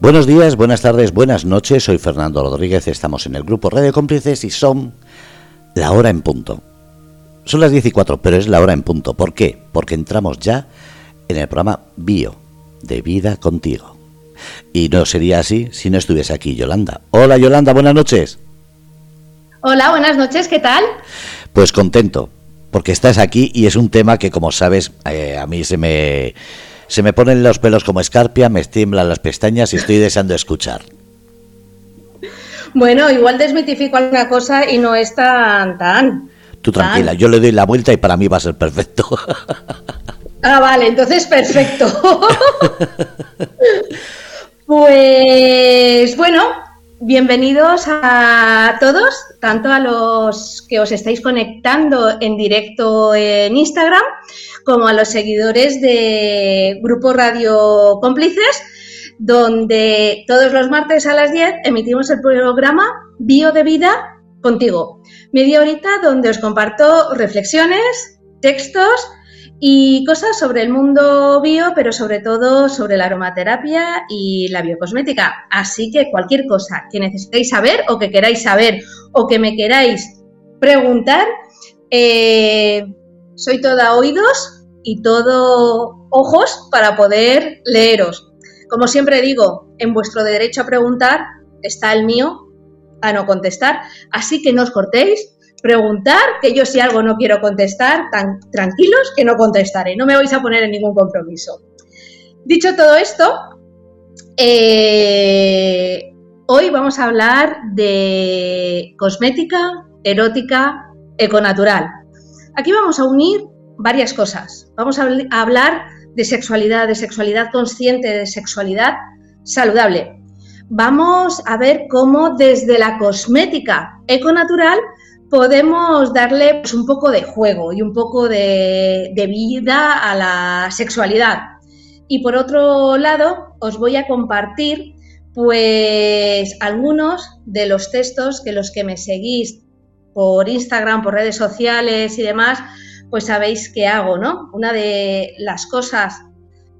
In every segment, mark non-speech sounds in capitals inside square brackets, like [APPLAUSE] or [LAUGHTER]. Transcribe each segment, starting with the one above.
Buenos días, buenas tardes, buenas noches. Soy Fernando Rodríguez. Estamos en el grupo Radio Cómplices y son la hora en punto. Son las 14, y pero es la hora en punto. ¿Por qué? Porque entramos ya en el programa Bio, de vida contigo. Y no sería así si no estuviese aquí Yolanda. Hola Yolanda, buenas noches. Hola, buenas noches, ¿qué tal? Pues contento, porque estás aquí y es un tema que, como sabes, eh, a mí se me se me ponen los pelos como escarpia, me tiemblan las pestañas y estoy deseando escuchar. Bueno, igual desmitifico alguna cosa y no es tan tan. Tú tranquila, yo le doy la vuelta y para mí va a ser perfecto. Ah, vale, entonces perfecto. [LAUGHS] pues bueno, bienvenidos a todos, tanto a los que os estáis conectando en directo en Instagram como a los seguidores de Grupo Radio Cómplices, donde todos los martes a las 10 emitimos el programa Bio de Vida contigo. Media horita donde os comparto reflexiones, textos y cosas sobre el mundo bio, pero sobre todo sobre la aromaterapia y la biocosmética. Así que cualquier cosa que necesitéis saber o que queráis saber o que me queráis preguntar, eh, soy toda oídos y todo ojos para poder leeros. Como siempre digo, en vuestro derecho a preguntar está el mío a no contestar, así que no os cortéis, preguntar, que yo si algo no quiero contestar, tan tranquilos que no contestaré, no me vais a poner en ningún compromiso. Dicho todo esto, eh, hoy vamos a hablar de cosmética, erótica, econatural. Aquí vamos a unir varias cosas. Vamos a hablar de sexualidad, de sexualidad consciente, de sexualidad saludable. Vamos a ver cómo desde la cosmética econatural podemos darle pues, un poco de juego y un poco de, vida a la sexualidad. Y por otro lado, os voy a compartir pues algunos de los textos que los que me seguís por Instagram, por redes sociales y demás, pues sabéis qué hago, ¿no? Una de las cosas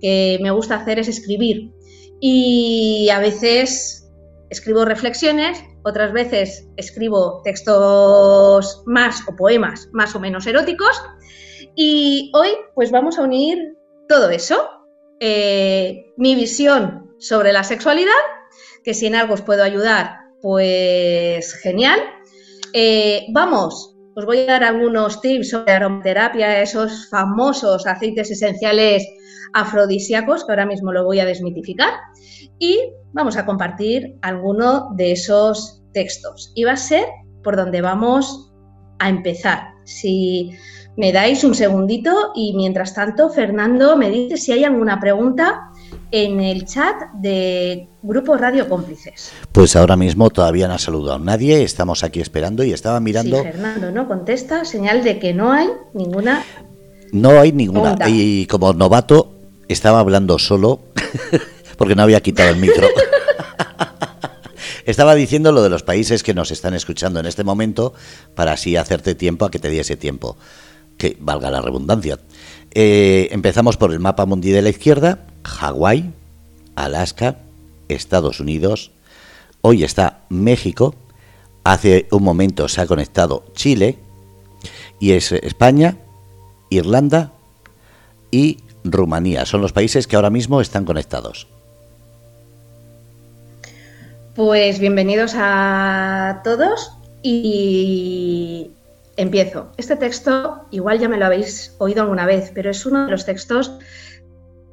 que me gusta hacer es escribir. Y a veces escribo reflexiones, otras veces escribo textos más o poemas más o menos eróticos. Y hoy pues vamos a unir todo eso. Eh, mi visión sobre la sexualidad, que si en algo os puedo ayudar, pues genial. Eh, vamos os voy a dar algunos tips sobre aromaterapia, esos famosos aceites esenciales afrodisíacos, que ahora mismo lo voy a desmitificar, y vamos a compartir alguno de esos textos. Y va a ser por donde vamos a empezar. Si me dais un segundito y mientras tanto, Fernando me dice si hay alguna pregunta en el chat de Grupo Radio Cómplices. Pues ahora mismo todavía no ha saludado a nadie, estamos aquí esperando y estaba mirando... Sí, Fernando no contesta, señal de que no hay ninguna... No hay ninguna. Y como novato estaba hablando solo [LAUGHS] porque no había quitado el micro. [LAUGHS] Estaba diciendo lo de los países que nos están escuchando en este momento para así hacerte tiempo a que te diese tiempo, que valga la redundancia. Eh, empezamos por el mapa mundial de la izquierda, Hawái, Alaska, Estados Unidos, hoy está México, hace un momento se ha conectado Chile, y es España, Irlanda y Rumanía. Son los países que ahora mismo están conectados. Pues bienvenidos a todos y empiezo. Este texto igual ya me lo habéis oído alguna vez, pero es uno de los textos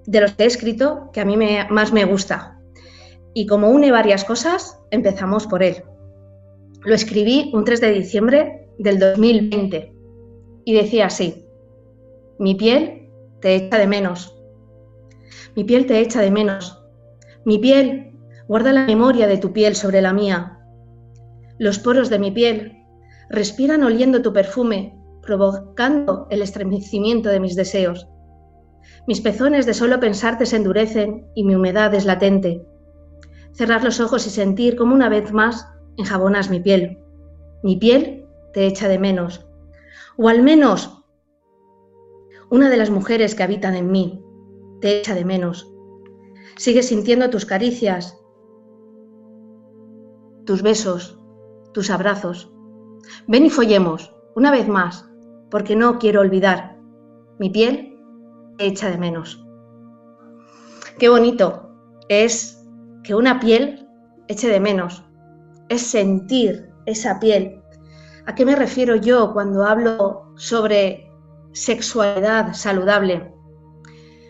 de los que he escrito que a mí me, más me gusta. Y como une varias cosas, empezamos por él. Lo escribí un 3 de diciembre del 2020 y decía así, mi piel te echa de menos, mi piel te echa de menos, mi piel guarda la memoria de tu piel sobre la mía, los poros de mi piel respiran oliendo tu perfume, provocando el estremecimiento de mis deseos. Mis pezones de solo pensarte se endurecen y mi humedad es latente. Cerrar los ojos y sentir como una vez más enjabonas mi piel. Mi piel te echa de menos. O al menos una de las mujeres que habitan en mí te echa de menos. Sigues sintiendo tus caricias tus besos, tus abrazos. Ven y follemos, una vez más, porque no quiero olvidar. Mi piel echa de menos. Qué bonito es que una piel eche de menos. Es sentir esa piel. ¿A qué me refiero yo cuando hablo sobre sexualidad saludable?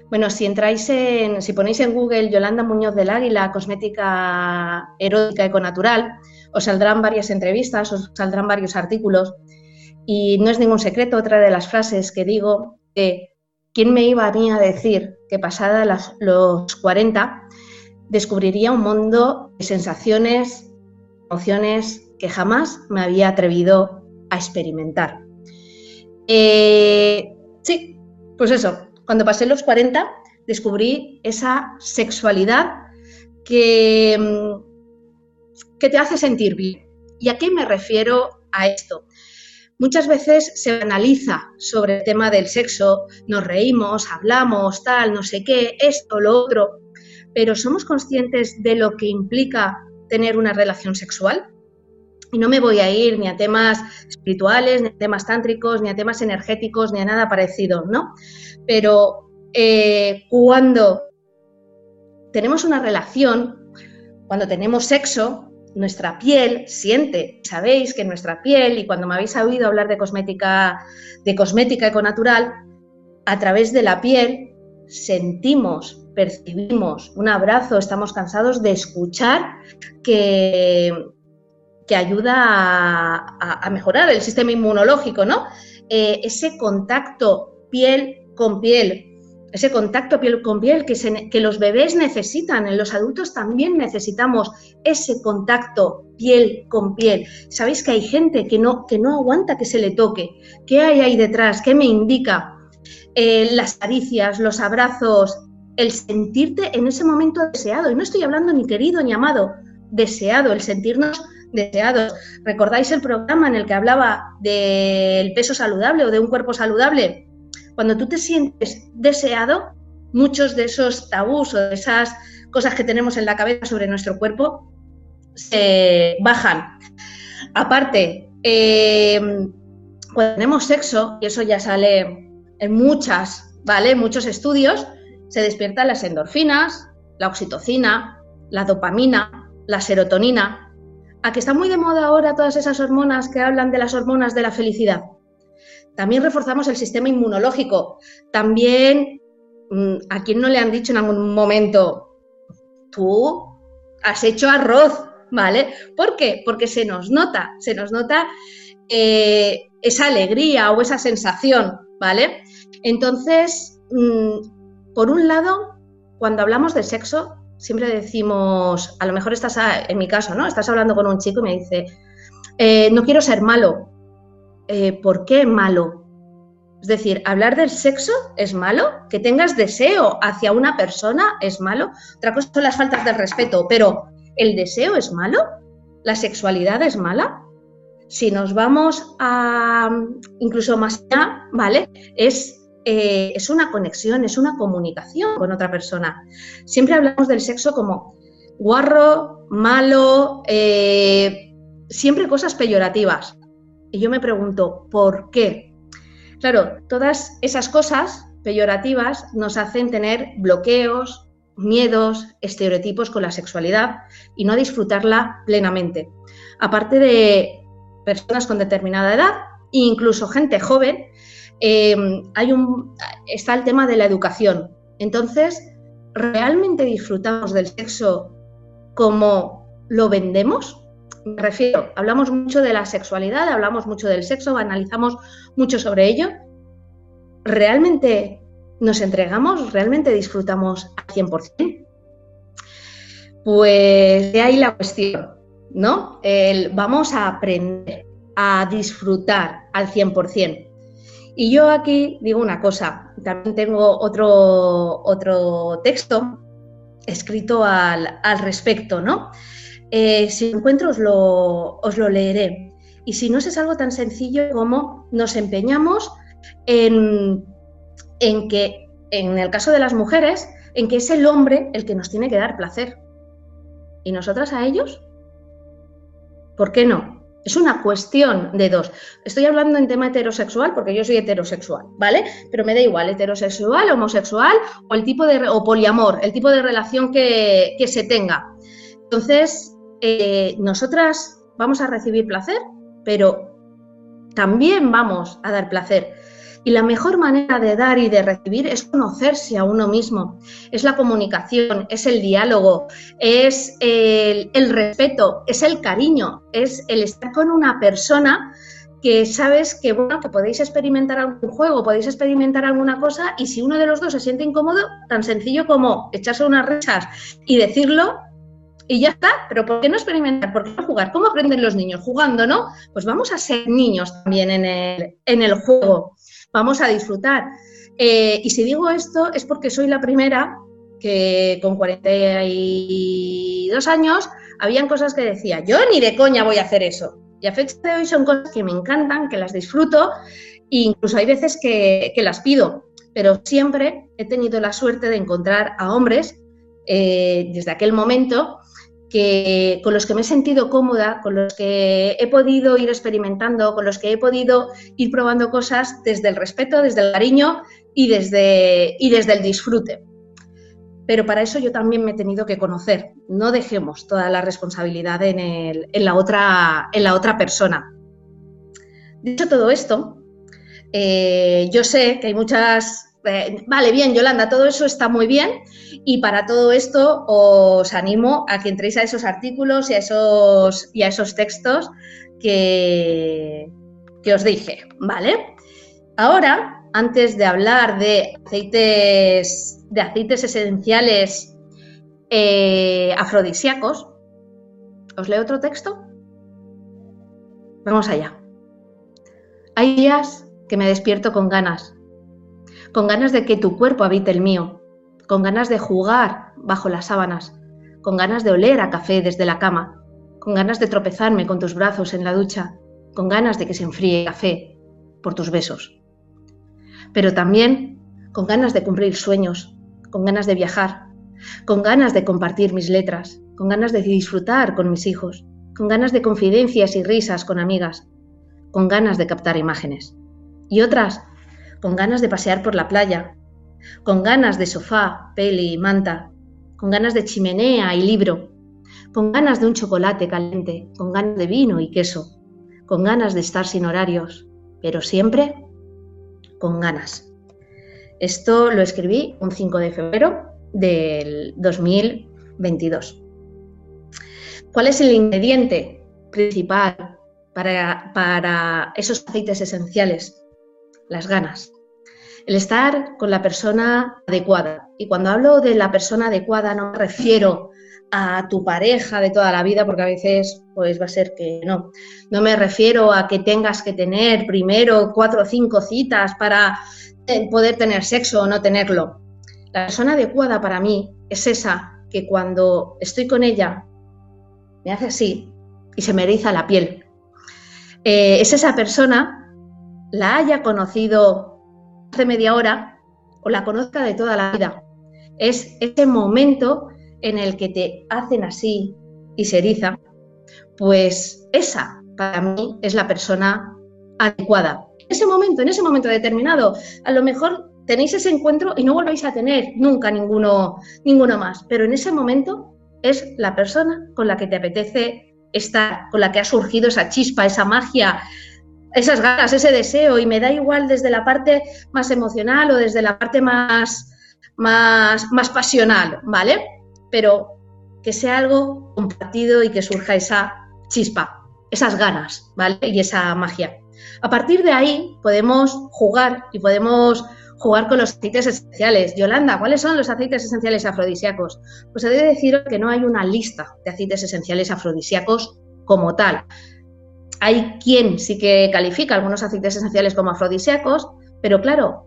Bueno, si entráis en, si ponéis en Google Yolanda Muñoz del Águila, cosmética erótica econatural, os saldrán varias entrevistas, os saldrán varios artículos. Y no es ningún secreto, otra de las frases que digo, de ¿quién me iba a mí a decir que pasada los 40 descubriría un mundo de sensaciones, emociones que jamás me había atrevido a experimentar? Eh, sí, pues eso, cuando pasé los 40, descubrí esa sexualidad que, mm, que te hace sentir bien. ¿Y a qué me refiero a esto? Muchas veces se analiza sobre el tema del sexo, nos reímos, hablamos, tal, no sé qué, esto, lo otro, pero ¿somos conscientes de lo que implica tener una relación sexual? Y no me voy a ir ni a temas espirituales, ni a temas tántricos, ni a temas energéticos, ni a nada parecido, ¿no? Pero eh, cuando tenemos una relación, cuando tenemos sexo, nuestra piel siente, sabéis que nuestra piel, y cuando me habéis oído hablar de cosmética, de cosmética econatural, a través de la piel sentimos, percibimos un abrazo, estamos cansados de escuchar que, que ayuda a, mejorar el sistema inmunológico, ¿no? Eh, ese contacto piel con piel, ese contacto piel con piel que, los bebés necesitan, en los adultos también necesitamos ese contacto piel con piel. Sabéis que hay gente que no, que no aguanta que se le toque. ¿Qué hay ahí detrás? ¿Qué me indica? Eh, las caricias, los abrazos, el sentirte en ese momento deseado. Y no estoy hablando ni querido ni amado, deseado, el sentirnos deseados. ¿Recordáis el programa en el que hablaba del peso saludable o de un cuerpo saludable? Cuando tú te sientes deseado, muchos de esos tabús o de esas cosas que tenemos en la cabeza sobre nuestro cuerpo se bajan. Aparte, eh, cuando tenemos sexo, y eso ya sale en muchas, ¿vale? Muchos estudios, se despiertan las endorfinas, la oxitocina, la dopamina, la serotonina, a que está muy de moda ahora todas esas hormonas que hablan de las hormonas de la felicidad. También reforzamos el sistema inmunológico. También, mm, ¿a quién no le han dicho en algún momento, tú has hecho arroz, ¿vale? ¿Por qué? Porque se nos nota, se nos nota eh, esa alegría o esa sensación, ¿vale? Entonces, mm, por un lado, cuando hablamos de sexo, siempre decimos, a lo mejor estás, en mi caso, ¿no? Estás hablando con un chico y me dice, eh, no quiero ser malo. Eh, ¿Por qué malo? Es decir, hablar del sexo es malo, que tengas deseo hacia una persona es malo. Otra cosa son las faltas de respeto, pero ¿el deseo es malo? ¿La sexualidad es mala? Si nos vamos a incluso más allá, ¿vale? Es eh, es una conexión, es una comunicación con otra persona. Siempre hablamos del sexo como guarro, malo, eh, siempre cosas peyorativas. Y yo me pregunto, ¿por qué? Claro, todas esas cosas peyorativas nos hacen tener bloqueos, miedos, estereotipos con la sexualidad y no disfrutarla plenamente. Aparte de personas con determinada edad, incluso gente joven Em, hay un, está el tema de la educación. Entonces, ¿realmente disfrutamos del sexo como lo vendemos? Me refiero, hablamos mucho de la sexualidad, hablamos mucho del sexo, analizamos mucho sobre ello. ¿Realmente nos entregamos? ¿Realmente disfrutamos al 100%? Pues de ahí la cuestión, ¿no? vamos a aprender a disfrutar al 100%. Y yo aquí digo una cosa, también tengo otro, otro texto escrito al, respecto, ¿no? Eh, si encuentro os lo, os lo leeré. Y si no es algo tan sencillo como nos empeñamos en, en que, en el caso de las mujeres, en que es el hombre el que nos tiene que dar placer. ¿Y nosotras a ellos? ¿Por qué no? Es una cuestión de dos. Estoy hablando en tema heterosexual porque yo soy heterosexual, ¿vale? Pero me da igual, heterosexual, homosexual o el tipo de o poliamor, el tipo de relación que, se tenga. Entonces, eh, nosotras vamos a recibir placer, pero también vamos a dar placer. Y la mejor manera de dar y de recibir es conocerse a uno mismo, es la comunicación, es el diálogo, es el, respeto, es el cariño, es el estar con una persona que sabes que, bueno, que podéis experimentar algún juego, podéis experimentar alguna cosa y si uno de los dos se siente incómodo, tan sencillo como echarse unas risas y decirlo y ya está, pero ¿por qué no experimentar? ¿Por qué no jugar? ¿Cómo aprenden los niños? Jugando, ¿no? Pues vamos a ser niños también en el, en el juego vamos a disfrutar. Eh, y si digo esto es porque soy la primera que con 42 años habían cosas que decía, yo ni de coña voy a hacer eso. Y a fecha de hoy son cosas que me encantan, que las disfruto e incluso hay veces que, las pido, pero siempre he tenido la suerte de encontrar a hombres eh, desde aquel momento con los que me he sentido cómoda, con los que he podido ir experimentando, con los que he podido ir probando cosas desde el respeto, desde el cariño y desde, y desde el disfrute. Pero para eso yo también me he tenido que conocer. No dejemos toda la responsabilidad en, la, otra, en la otra persona. Dicho todo esto, eh, yo sé que hay muchas eh, vale, bien, Yolanda, todo eso está muy bien y para todo esto os animo a que entréis a esos artículos y a esos, y a esos textos que, que os dije, ¿vale? Ahora, antes de hablar de aceites, de aceites esenciales eh, afrodisíacos, ¿os leo otro texto? Vamos allá. Hay días que me despierto con ganas con ganas de que tu cuerpo habite el mío, con ganas de jugar bajo las sábanas, con ganas de oler a café desde la cama, con ganas de tropezarme con tus brazos en la ducha, con ganas de que se enfríe café por tus besos. Pero también con ganas de cumplir sueños, con ganas de viajar, con ganas de compartir mis letras, con ganas de disfrutar con mis hijos, con ganas de confidencias y risas con amigas, con ganas de captar imágenes. Y otras con ganas de pasear por la playa, con ganas de sofá, peli y manta, con ganas de chimenea y libro, con ganas de un chocolate caliente, con ganas de vino y queso, con ganas de estar sin horarios, pero siempre con ganas. Esto lo escribí un 5 de febrero del 2022. ¿Cuál es el ingrediente principal para, para esos aceites esenciales? Las ganas el estar con la persona adecuada. Y cuando hablo de la persona adecuada no me refiero a tu pareja de toda la vida, porque a veces pues va a ser que no. No me refiero a que tengas que tener primero cuatro o cinco citas para eh, poder tener sexo o no tenerlo. La persona adecuada para mí es esa que cuando estoy con ella me hace así y se me eriza la piel. Eh, es esa persona, la haya conocido hace media hora o la conozca de toda la vida. Es ese momento en el que te hacen así y se eriza, pues esa para mí es la persona adecuada. En ese momento, en ese momento determinado, a lo mejor tenéis ese encuentro y no volvéis a tener nunca ninguno, ninguno más, pero en ese momento es la persona con la que te apetece estar, con la que ha surgido esa chispa, esa magia, esas ganas, ese deseo, y me da igual desde la parte más emocional o desde la parte más, más, más pasional, ¿vale? Pero que sea algo compartido y que surja esa chispa, esas ganas, ¿vale? Y esa magia. A partir de ahí podemos jugar y podemos jugar con los aceites esenciales. Yolanda, ¿cuáles son los aceites esenciales afrodisíacos? Pues he de decir que no hay una lista de aceites esenciales afrodisíacos como tal hay quien sí que califica algunos aceites esenciales como afrodisíacos, pero claro,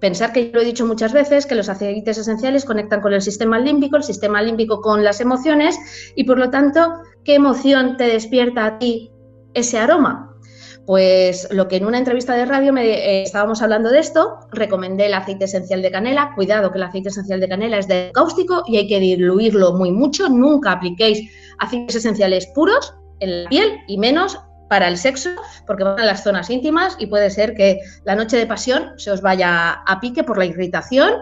pensar que yo lo he dicho muchas veces, que los aceites esenciales conectan con el sistema límbico, el sistema límbico con las emociones y por lo tanto, ¿qué emoción te despierta a ti ese aroma? Pues lo que en una entrevista de radio me, eh, estábamos hablando de esto, recomendé el aceite esencial de canela. Cuidado que el aceite esencial de canela es de cáustico y hay que diluirlo muy mucho. Nunca apliquéis aceites esenciales puros en la piel y menos para el sexo, porque van a las zonas íntimas y puede ser que la noche de pasión se os vaya a pique por la irritación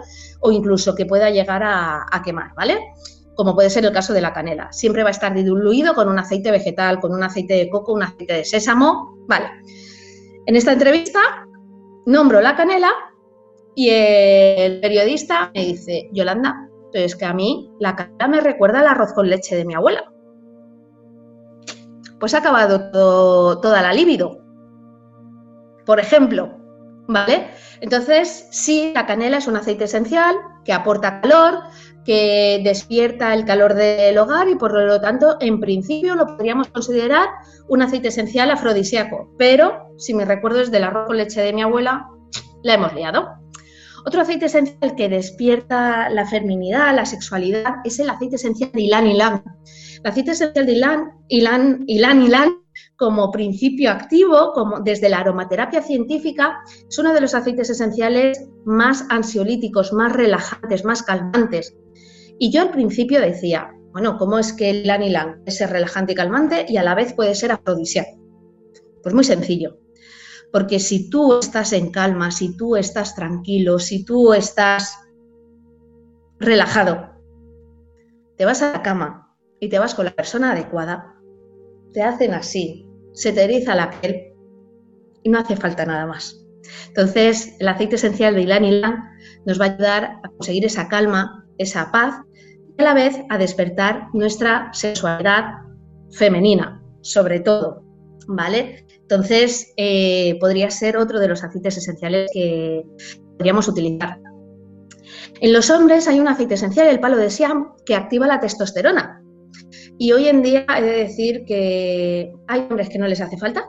o incluso que pueda llegar a, quemar, ¿vale? Como puede ser el caso de la canela. Siempre va a estar diluido con un aceite vegetal, con un aceite de coco, un aceite de sésamo, ¿vale? En esta entrevista nombro la canela y el periodista me dice, Yolanda, es que a mí la canela me recuerda al arroz con leche de mi abuela pues ha acabado toda la libido. Por ejemplo, ¿vale? Entonces, sí, la canela es un aceite esencial que aporta calor, que despierta el calor del hogar y por lo tanto, en principio, lo podríamos considerar un aceite esencial afrodisíaco. Pero, si me recuerdo es del arroz con leche de mi abuela, la hemos liado. Otro aceite esencial que despierta la feminidad, la sexualidad, es el aceite esencial de Ilan Ilan. El aceite esencial de Ilan Ilan, Ilan, Ilan como principio activo, como desde la aromaterapia científica, es uno de los aceites esenciales más ansiolíticos, más relajantes, más calmantes. Y yo al principio decía, bueno, ¿cómo es que el Ilan es relajante y calmante y a la vez puede ser afrodisíaco? Pues muy sencillo. Porque si tú estás en calma, si tú estás tranquilo, si tú estás relajado, te vas a la cama y te vas con la persona adecuada, te hacen así, se te eriza la piel y no hace falta nada más. Entonces, el aceite esencial de Ilan Ilan nos va a ayudar a conseguir esa calma, esa paz y a la vez a despertar nuestra sexualidad femenina, sobre todo, ¿vale? Entonces, eh, podría ser otro de los aceites esenciales que podríamos utilizar. En los hombres hay un aceite esencial, el palo de Siam, que activa la testosterona. Y hoy en día he de decir que hay hombres que no les hace falta,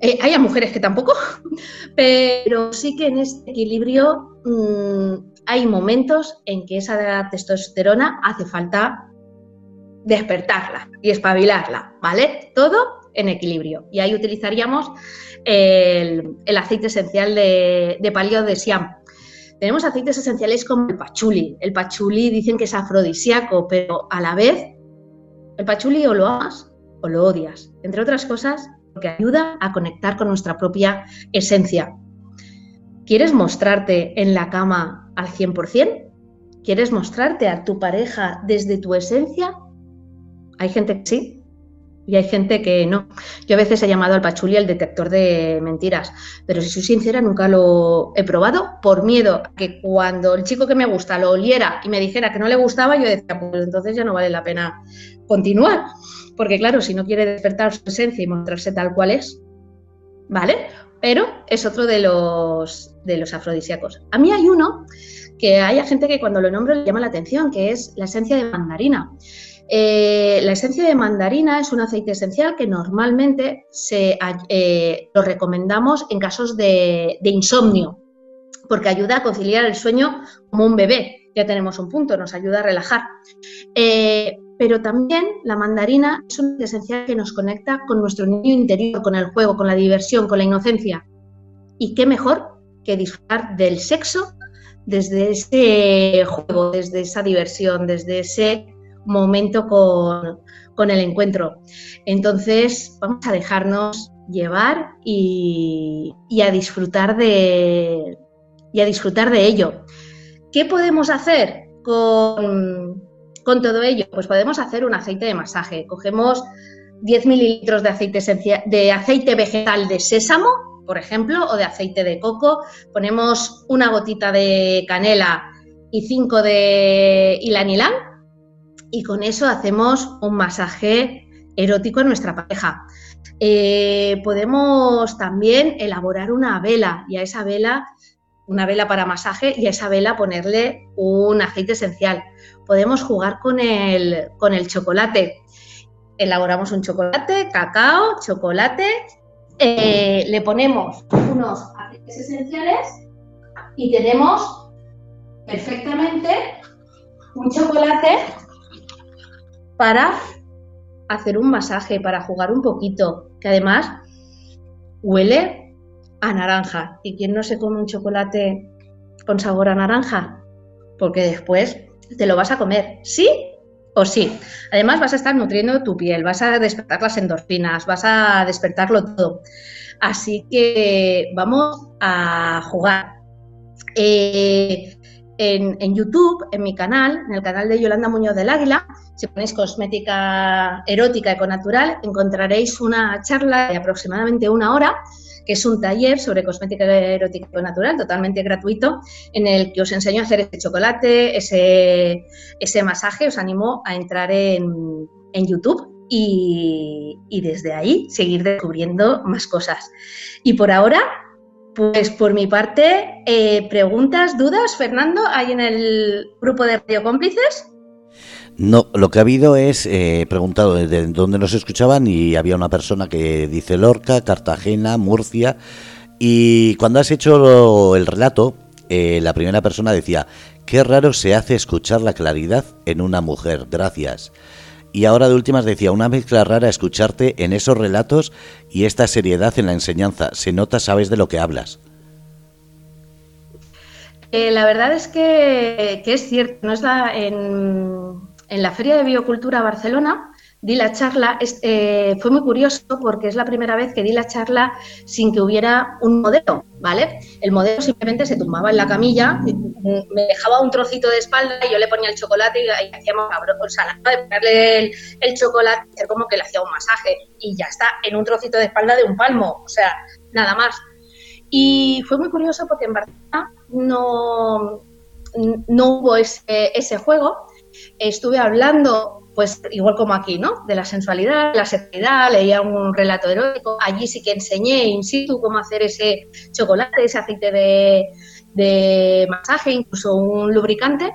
eh, hay mujeres que tampoco, [LAUGHS] pero sí que en este equilibrio mm, hay momentos en que esa testosterona hace falta despertarla y espabilarla, ¿vale? Todo en equilibrio. Y ahí utilizaríamos el, aceite esencial de, de palio de Siam. Tenemos aceites esenciales como el pachuli. El pachuli dicen que es afrodisíaco, pero a la vez el pachuli o lo amas o lo odias. Entre otras cosas, porque ayuda a conectar con nuestra propia esencia. ¿Quieres mostrarte en la cama al 100%? ¿Quieres mostrarte a tu pareja desde tu esencia? Hay gente que sí, y hay gente que no. Yo a veces he llamado al pachuli el detector de mentiras, pero si soy sincera, nunca lo he probado por miedo a que cuando el chico que me gusta lo oliera y me dijera que no le gustaba, yo decía, pues entonces ya no vale la pena continuar. Porque claro, si no quiere despertar su esencia y mostrarse tal cual es, ¿vale? Pero es otro de los, de los afrodisíacos. A mí hay uno que hay gente que cuando lo nombro le llama la atención, que es la esencia de mandarina. Eh, la esencia de mandarina es un aceite esencial que normalmente se, eh, lo recomendamos en casos de, insomnio, porque ayuda a conciliar el sueño como un bebé. Ya tenemos un punto, nos ayuda a relajar. Eh, pero también la mandarina es un aceite esencial que nos conecta con nuestro niño interior, con el juego, con la diversión, con la inocencia. Y qué mejor que disfrutar del sexo desde ese juego, desde esa diversión, desde ese momento con, el encuentro. Entonces, vamos a dejarnos llevar y, a disfrutar de y a disfrutar de ello. ¿Qué podemos hacer con, todo ello? Pues podemos hacer un aceite de masaje. Cogemos 10 mililitros de aceite, de aceite vegetal de sésamo, por ejemplo, o de aceite de coco. Ponemos una gotita de canela y 5 de ilanilán y con eso hacemos un masaje erótico a nuestra pareja. Eh, podemos también elaborar una vela y a esa vela, una vela para masaje y a esa vela ponerle un aceite esencial. Podemos jugar con el, con el chocolate. Elaboramos un chocolate, cacao, chocolate, eh, le ponemos unos aceites esenciales y tenemos perfectamente un chocolate para hacer un masaje, para jugar un poquito, que además huele a naranja. ¿Y quién no se come un chocolate con sabor a naranja? Porque después te lo vas a comer, sí o sí. Además vas a estar nutriendo tu piel, vas a despertar las endorfinas, vas a despertarlo todo. Así que vamos a jugar. Eh, en, YouTube, en mi canal, en el canal de Yolanda Muñoz del Águila, si ponéis cosmética erótica econatural, encontraréis una charla de aproximadamente una hora que es un taller sobre cosmética erótica natural, totalmente gratuito, en el que os enseño a hacer ese chocolate, ese, ese masaje. Os animo a entrar en, YouTube y, desde ahí seguir descubriendo más cosas. Y por ahora, pues por mi parte, eh, preguntas, dudas, Fernando, ¿hay en el grupo de Radio Cómplices? No, lo que ha habido es eh, preguntado desde dónde nos escuchaban y había una persona que dice Lorca, Cartagena, Murcia. Y cuando has hecho el relato, eh, la primera persona decía, qué raro se hace escuchar la claridad en una mujer, gracias. Y ahora de últimas decía, una mezcla rara escucharte en esos relatos y esta seriedad en la enseñanza. Se nota, sabes de lo que hablas. Eh, la verdad es que, que, es cierto, no es la, en, en la Feria de Biocultura Barcelona di la charla, eh, fue muy curioso porque es la primera vez que di la charla sin que hubiera un modelo, ¿vale? El modelo simplemente se tumbaba en la camilla, me dejaba un trocito de espalda y yo le ponía el chocolate y, hacíamos o sea, la de ponerle el, el chocolate, hacer como que le hacía un masaje y ya está, en un trocito de espalda de un palmo, o sea, nada más. Y fue muy curioso porque en Barcelona no, no hubo ese, ese juego, estuve hablando, pues igual como aquí, ¿no? De la sensualidad, la sexualidad, leía un relato erótico. Allí sí que enseñé in situ cómo hacer ese chocolate, ese aceite de, masaje, incluso un lubricante.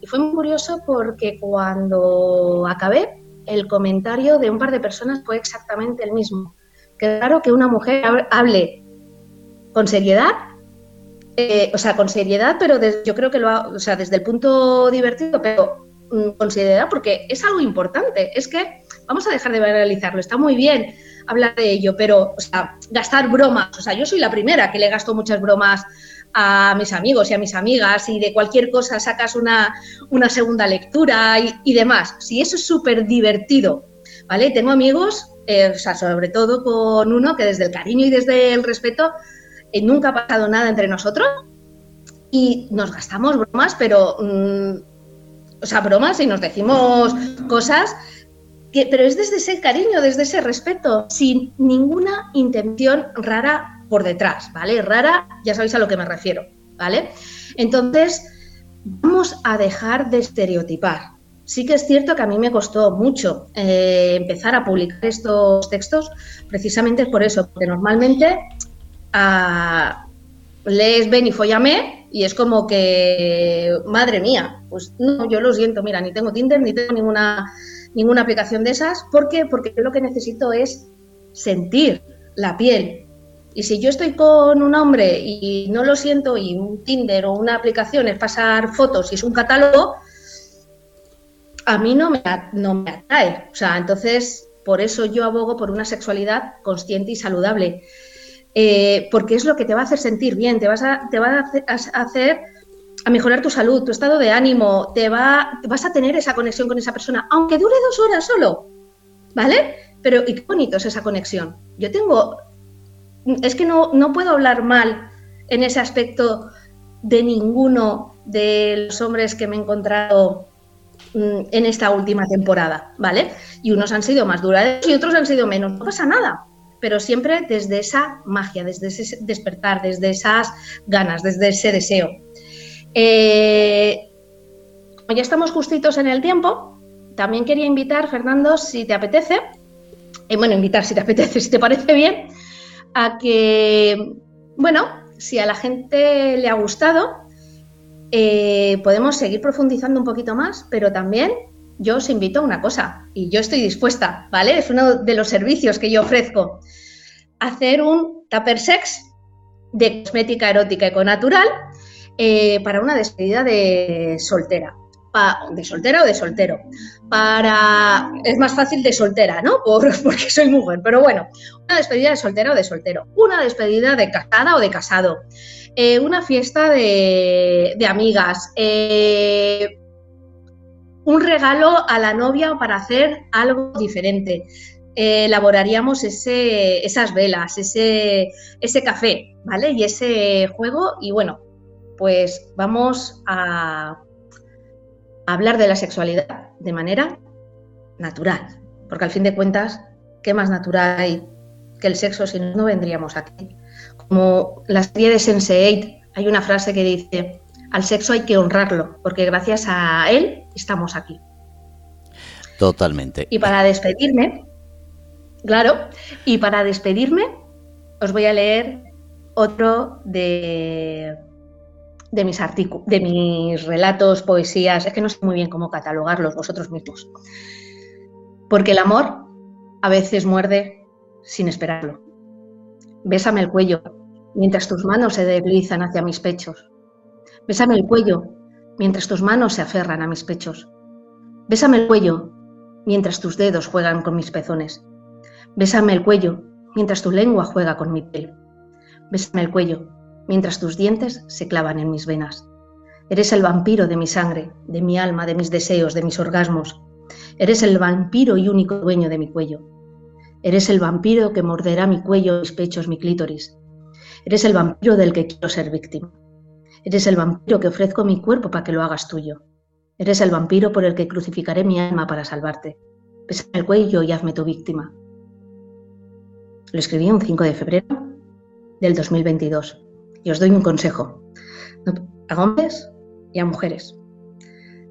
Y fue muy curioso porque cuando acabé, el comentario de un par de personas fue exactamente el mismo. Que claro que una mujer hable con seriedad, eh, o sea, con seriedad, pero yo creo que lo ha, o sea, desde el punto divertido, pero considerar porque es algo importante. Es que vamos a dejar de banalizarlo, está muy bien hablar de ello, pero o sea, gastar bromas, o sea, yo soy la primera que le gasto muchas bromas a mis amigos y a mis amigas y de cualquier cosa sacas una, una segunda lectura y, demás. Si eso es súper divertido, ¿vale? Tengo amigos, eh, o sea, sobre todo con uno que desde el cariño y desde el respeto eh, nunca ha pasado nada entre nosotros y nos gastamos bromas, pero mm, o sea, bromas y nos decimos cosas, pero es desde ese cariño, desde ese respeto, sin ninguna intención rara por detrás, ¿vale? Rara, ya sabéis a lo que me refiero, ¿vale? Entonces, vamos a dejar de estereotipar. Sí que es cierto que a mí me costó mucho eh, empezar a publicar estos textos, precisamente por eso, porque normalmente ah, lees Ven y Follame y es como que, madre mía, pues no, yo lo siento, mira, ni tengo Tinder, ni tengo ninguna, ninguna aplicación de esas. ¿Por qué? Porque yo lo que necesito es sentir la piel. Y si yo estoy con un hombre y no lo siento y un Tinder o una aplicación es pasar fotos y es un catálogo, a mí no me, no me atrae. O sea, entonces, por eso yo abogo por una sexualidad consciente y saludable. Eh, porque es lo que te va a hacer sentir bien, te, va a hacer a mejorar tu salud, tu estado de ánimo, te va, vas a tener esa conexión con esa persona, aunque dure dos horas solo, ¿vale? Pero y qué bonito es esa conexión. Yo tengo, es que no, no puedo hablar mal en ese aspecto de ninguno de los hombres que me he encontrado mm, en esta última temporada, ¿vale? Y unos han sido más duraderos y otros han sido menos. No pasa nada pero siempre desde esa magia, desde ese despertar, desde esas ganas, desde ese deseo. Eh, ya estamos justitos en el tiempo, también quería invitar, Fernando, si te apetece, eh, bueno, invitar si te [LAUGHS] apetece, si te parece bien, a que, bueno, si a la gente le ha gustado, eh, podemos seguir profundizando un poquito más, pero también yo os invito a una cosa y yo estoy dispuesta, ¿vale? Es uno de los servicios que yo ofrezco. Hacer un tupper sex de cosmética erótica econatural eh, para una despedida de soltera. de soltera o de soltero. Para. Es más fácil de soltera, ¿no? [LAUGHS] porque soy mujer. Pero bueno, una despedida de soltera o de soltero. Una despedida de casada o de casado. Eh, una fiesta de, amigas. Eh, un regalo a la novia para hacer algo diferente. Eh, elaboraríamos ese, esas velas, ese, ese café, ¿vale? Y ese juego. Y bueno, pues vamos a hablar de la sexualidad de manera natural. Porque al fin de cuentas, ¿qué más natural hay que el sexo si no vendríamos aquí? Como la serie de Sense8, hay una frase que dice, al sexo hay que honrarlo, porque gracias a él estamos aquí. Totalmente. Y para despedirme, claro, y para despedirme os voy a leer otro de, de mis artículos, de mis relatos, poesías, es que no sé muy bien cómo catalogarlos vosotros mismos. Porque el amor a veces muerde sin esperarlo. Bésame el cuello mientras tus manos se deslizan hacia mis pechos. Bésame el cuello mientras tus manos se aferran a mis pechos. Bésame el cuello mientras tus dedos juegan con mis pezones. Bésame el cuello mientras tu lengua juega con mi piel. Bésame el cuello mientras tus dientes se clavan en mis venas. Eres el vampiro de mi sangre, de mi alma, de mis deseos, de mis orgasmos. Eres el vampiro y único dueño de mi cuello. Eres el vampiro que morderá mi cuello, mis pechos, mi clítoris. Eres el vampiro del que quiero ser víctima. Eres el vampiro que ofrezco mi cuerpo para que lo hagas tuyo. Eres el vampiro por el que crucificaré mi alma para salvarte. Pésame el cuello y hazme tu víctima. Lo escribí un 5 de febrero del 2022 y os doy un consejo a hombres y a mujeres.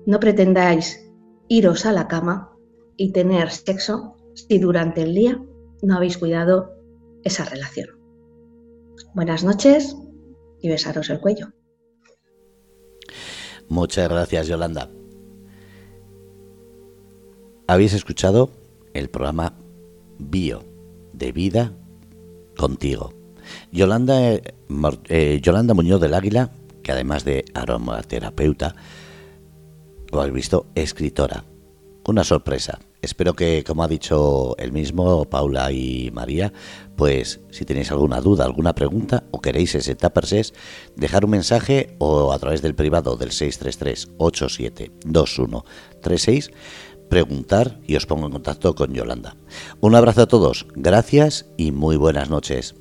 No pretendáis iros a la cama y tener sexo si durante el día no habéis cuidado esa relación. Buenas noches y besaros el cuello. Muchas gracias, Yolanda. Habéis escuchado el programa Bio de Vida contigo. Yolanda, eh, eh, Yolanda Muñoz del Águila, que además de aromaterapeuta, lo habéis visto, escritora. Una sorpresa. Espero que, como ha dicho el mismo, Paula y María, pues si tenéis alguna duda, alguna pregunta o queréis ese Tupperses, dejar un mensaje o a través del privado del 633-872136, preguntar y os pongo en contacto con Yolanda. Un abrazo a todos, gracias y muy buenas noches.